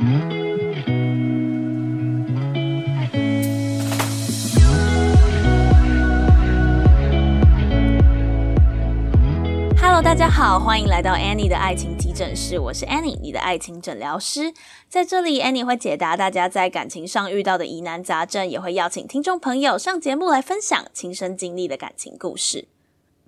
Hello，大家好，欢迎来到 Annie 的爱情急诊室，我是 Annie，你的爱情诊疗师。在这里，Annie 会解答大家在感情上遇到的疑难杂症，也会邀请听众朋友上节目来分享亲身经历的感情故事。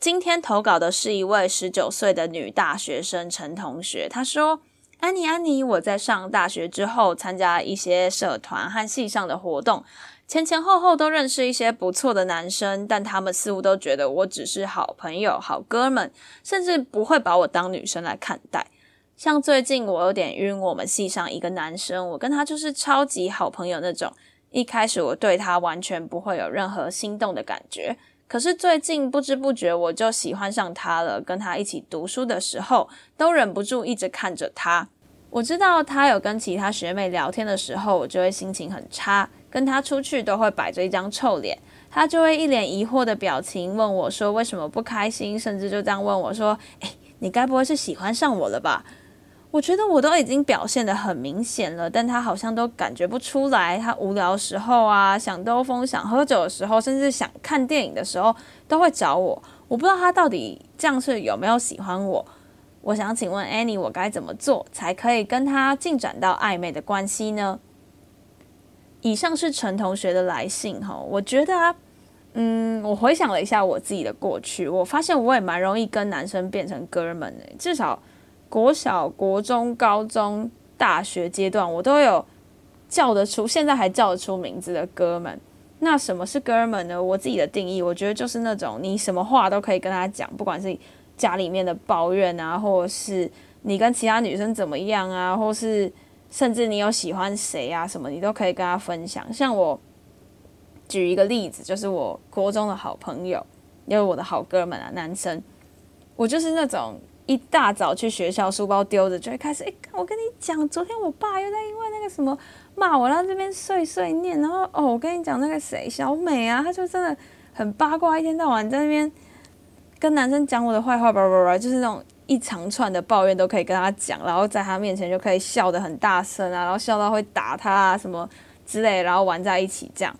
今天投稿的是一位十九岁的女大学生陈同学，她说：“安妮，安妮，我在上大学之后参加一些社团和系上的活动，前前后后都认识一些不错的男生，但他们似乎都觉得我只是好朋友、好哥们，甚至不会把我当女生来看待。像最近我有点晕我们系上一个男生，我跟他就是超级好朋友那种，一开始我对他完全不会有任何心动的感觉。”可是最近不知不觉我就喜欢上他了，跟他一起读书的时候都忍不住一直看着他。我知道他有跟其他学妹聊天的时候，我就会心情很差，跟他出去都会摆着一张臭脸，他就会一脸疑惑的表情问我说为什么不开心，甚至就这样问我说：“诶，你该不会是喜欢上我了吧？”我觉得我都已经表现的很明显了，但他好像都感觉不出来。他无聊时候啊，想兜风、想喝酒的时候，甚至想看电影的时候，都会找我。我不知道他到底这样是有没有喜欢我。我想请问 Annie，我该怎么做才可以跟他进展到暧昧的关系呢？以上是陈同学的来信哈，我觉得啊，嗯，我回想了一下我自己的过去，我发现我也蛮容易跟男生变成哥们的，至少。国小、国中、高中、大学阶段，我都有叫得出，现在还叫得出名字的哥们。那什么是哥们呢？我自己的定义，我觉得就是那种你什么话都可以跟他讲，不管是家里面的抱怨啊，或者是你跟其他女生怎么样啊，或是甚至你有喜欢谁啊什么，你都可以跟他分享。像我举一个例子，就是我国中的好朋友，因为我的好哥们啊，男生，我就是那种。一大早去学校，书包丢着就会开始。哎，我跟你讲，昨天我爸又在因为那个什么骂我，然后这边碎碎念。然后哦，我跟你讲那个谁，小美啊，她就真的很八卦，一天到晚在那边跟男生讲我的坏话，叭叭叭，就是那种一长串的抱怨都可以跟他讲，然后在他面前就可以笑得很大声啊，然后笑到会打他啊什么之类，然后玩在一起这样。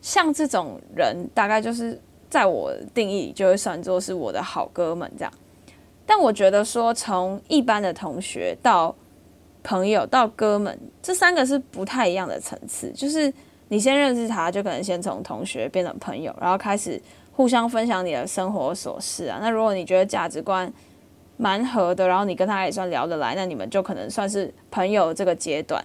像这种人，大概就是在我定义里就会算作是我的好哥们这样。但我觉得说，从一般的同学到朋友到哥们，这三个是不太一样的层次。就是你先认识他，就可能先从同学变成朋友，然后开始互相分享你的生活琐事啊。那如果你觉得价值观蛮合的，然后你跟他也算聊得来，那你们就可能算是朋友这个阶段。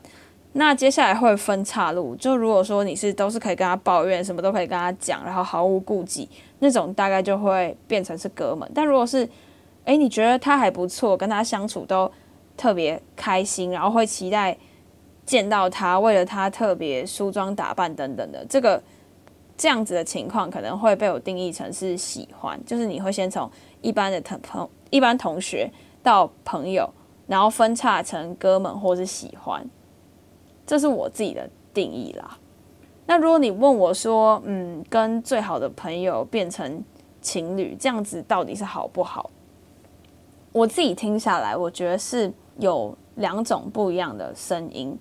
那接下来会分岔路，就如果说你是都是可以跟他抱怨，什么都可以跟他讲，然后毫无顾忌那种，大概就会变成是哥们。但如果是哎，你觉得他还不错，跟他相处都特别开心，然后会期待见到他，为了他特别梳妆打扮等等的，这个这样子的情况可能会被我定义成是喜欢，就是你会先从一般的同朋、一般同学到朋友，然后分叉成哥们或是喜欢，这是我自己的定义啦。那如果你问我说，嗯，跟最好的朋友变成情侣，这样子到底是好不好？我自己听下来，我觉得是有两种不一样的声音。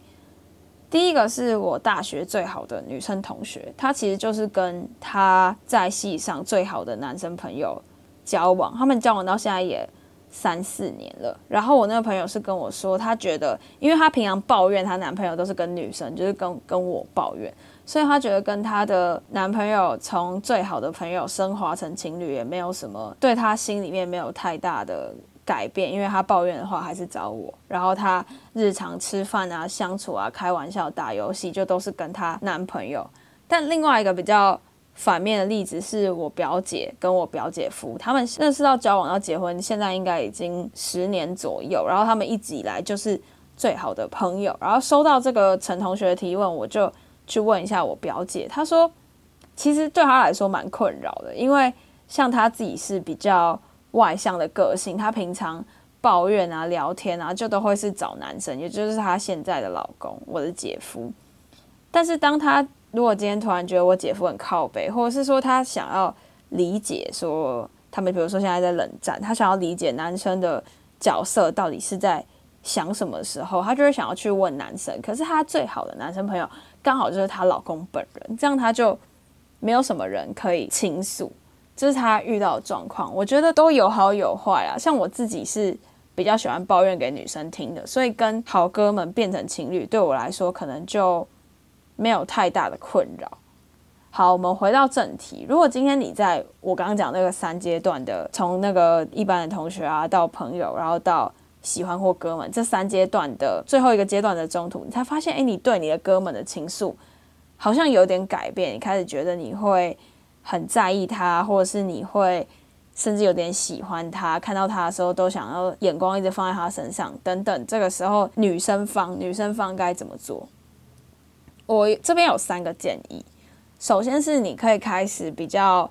第一个是我大学最好的女生同学，她其实就是跟她在系上最好的男生朋友交往，他们交往到现在也三四年了。然后我那个朋友是跟我说，她觉得，因为她平常抱怨她男朋友都是跟女生，就是跟跟我抱怨，所以她觉得跟她的男朋友从最好的朋友升华成情侣，也没有什么对她心里面没有太大的。改变，因为他抱怨的话还是找我，然后他日常吃饭啊、相处啊、开玩笑、打游戏，就都是跟他男朋友。但另外一个比较反面的例子是我表姐跟我表姐夫，他们认识到交往到结婚，现在应该已经十年左右，然后他们一直以来就是最好的朋友。然后收到这个陈同学的提问，我就去问一下我表姐，她说其实对她来说蛮困扰的，因为像她自己是比较。外向的个性，她平常抱怨啊、聊天啊，就都会是找男生，也就是她现在的老公，我的姐夫。但是，当她如果今天突然觉得我姐夫很靠背，或者是说她想要理解说他们，比如说现在在冷战，她想要理解男生的角色到底是在想什么时候，她就会想要去问男生。可是她最好的男生朋友刚好就是她老公本人，这样她就没有什么人可以倾诉。这是他遇到的状况。我觉得都有好有坏啊。像我自己是比较喜欢抱怨给女生听的，所以跟好哥们变成情侣，对我来说可能就没有太大的困扰。好，我们回到正题。如果今天你在我刚刚讲那个三阶段的，从那个一般的同学啊，到朋友，然后到喜欢或哥们，这三阶段的最后一个阶段的中途，你才发现，哎，你对你的哥们的情愫好像有点改变。你开始觉得你会很在意他，或者是你会甚至有点喜欢他，看到他的时候都想要眼光一直放在他身上等等。这个时候，女生方女生方该怎么做？我这边有三个建议。首先是你可以开始比较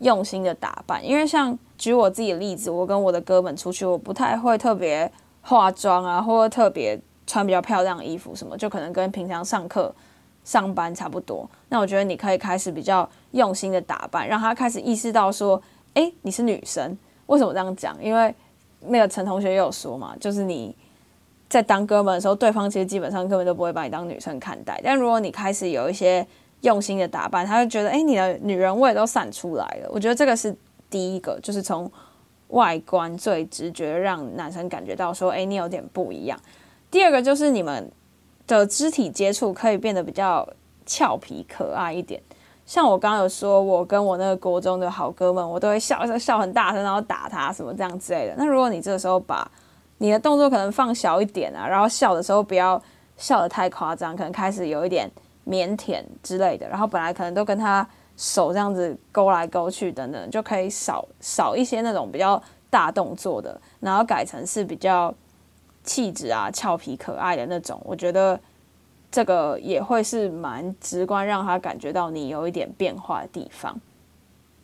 用心的打扮，因为像举我自己的例子，我跟我的哥们出去，我不太会特别化妆啊，或者特别穿比较漂亮的衣服什么，就可能跟平常上课、上班差不多。那我觉得你可以开始比较用心的打扮，让他开始意识到说，哎，你是女生。为什么这样讲？因为那个陈同学也有说嘛，就是你在当哥们的时候，对方其实基本上根本都不会把你当女生看待。但如果你开始有一些用心的打扮，他就觉得，哎，你的女人味都散出来了。我觉得这个是第一个，就是从外观最直觉让男生感觉到说，哎，你有点不一样。第二个就是你们的肢体接触可以变得比较俏皮可爱一点。像我刚刚有说，我跟我那个国中的好哥们，我都会笑笑笑很大声，然后打他什么这样之类的。那如果你这个时候把你的动作可能放小一点啊，然后笑的时候不要笑得太夸张，可能开始有一点。腼腆之类的，然后本来可能都跟他手这样子勾来勾去等等，就可以少少一些那种比较大动作的，然后改成是比较气质啊、俏皮可爱的那种。我觉得这个也会是蛮直观，让他感觉到你有一点变化的地方。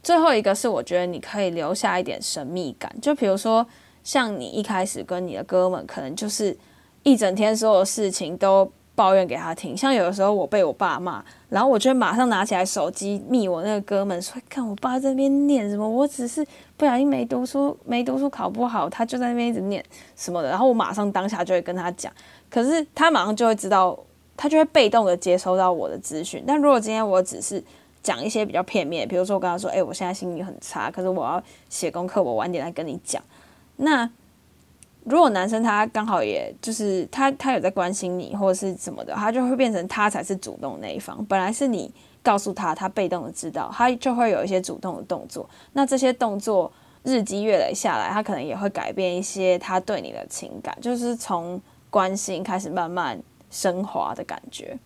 最后一个是，我觉得你可以留下一点神秘感，就比如说像你一开始跟你的哥们，可能就是一整天所有事情都。抱怨给他听，像有的时候我被我爸骂，然后我就会马上拿起来手机密我那个哥们说：“看我爸这边念什么，我只是不小心没读书，没读书考不好，他就在那边一直念什么的。”然后我马上当下就会跟他讲，可是他马上就会知道，他就会被动的接收到我的资讯。但如果今天我只是讲一些比较片面，比如说我跟他说：“哎，我现在心情很差，可是我要写功课，我晚点来跟你讲。”那如果男生他刚好也就是他他有在关心你或者是什么的，他就会变成他才是主动那一方。本来是你告诉他，他被动的知道，他就会有一些主动的动作。那这些动作日积月累下来，他可能也会改变一些他对你的情感，就是从关心开始慢慢升华的感觉。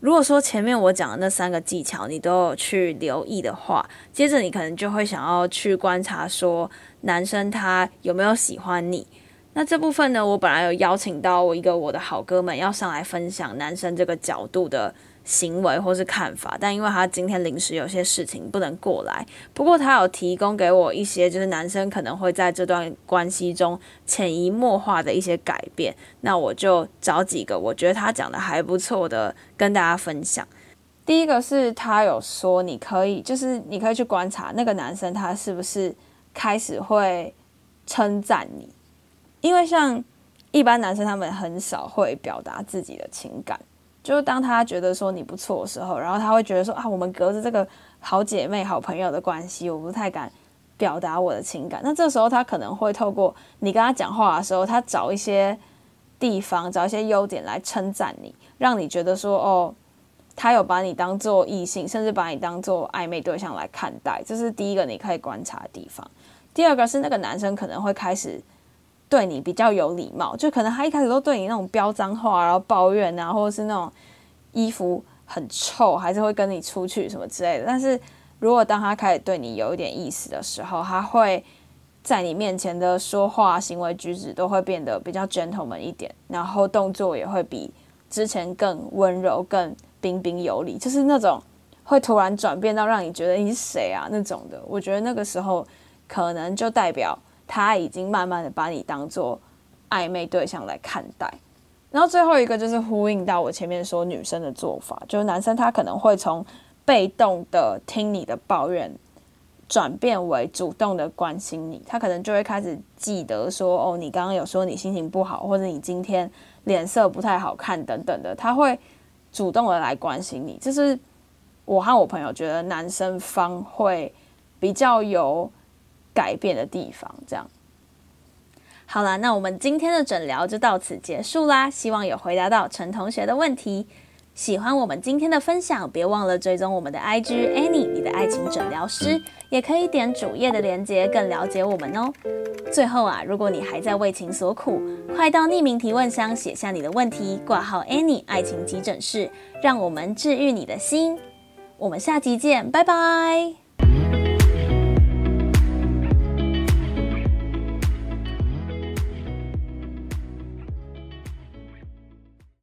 如果说前面我讲的那三个技巧你都有去留意的话，接着你可能就会想要去观察说。男生他有没有喜欢你？那这部分呢？我本来有邀请到我一个我的好哥们要上来分享男生这个角度的行为或是看法，但因为他今天临时有些事情不能过来。不过他有提供给我一些，就是男生可能会在这段关系中潜移默化的一些改变。那我就找几个我觉得他讲的还不错的跟大家分享。第一个是他有说，你可以就是你可以去观察那个男生他是不是。开始会称赞你，因为像一般男生，他们很少会表达自己的情感。就是当他觉得说你不错的时候，然后他会觉得说啊，我们隔着这个好姐妹、好朋友的关系，我不太敢表达我的情感。那这时候他可能会透过你跟他讲话的时候，他找一些地方，找一些优点来称赞你，让你觉得说哦，他有把你当做异性，甚至把你当做暧昧对象来看待。这是第一个你可以观察的地方。第二个是那个男生可能会开始对你比较有礼貌，就可能他一开始都对你那种飙脏话，然后抱怨啊，或者是那种衣服很臭，还是会跟你出去什么之类的。但是如果当他开始对你有一点意思的时候，他会在你面前的说话、行为举止都会变得比较 gentleman 一点，然后动作也会比之前更温柔、更彬彬有礼，就是那种会突然转变到让你觉得你是谁啊那种的。我觉得那个时候。可能就代表他已经慢慢的把你当做暧昧对象来看待，然后最后一个就是呼应到我前面说女生的做法，就是男生他可能会从被动的听你的抱怨，转变为主动的关心你，他可能就会开始记得说，哦，你刚刚有说你心情不好，或者你今天脸色不太好看等等的，他会主动的来关心你。就是我和我朋友觉得男生方会比较有改变的地方。这样，好啦，那我们今天的诊疗就到此结束啦，希望有回答到陈同学的问题。喜欢我们今天的分享，别忘了追踪我们的 IG Annie，你的爱情诊疗师，也可以点主页的链接，更了解我们哦。最后啊，如果你还在为情所苦，快到匿名提问箱写下你的问题，挂号 Annie 爱情急诊室，让我们治愈你的心。我们下集见，拜拜。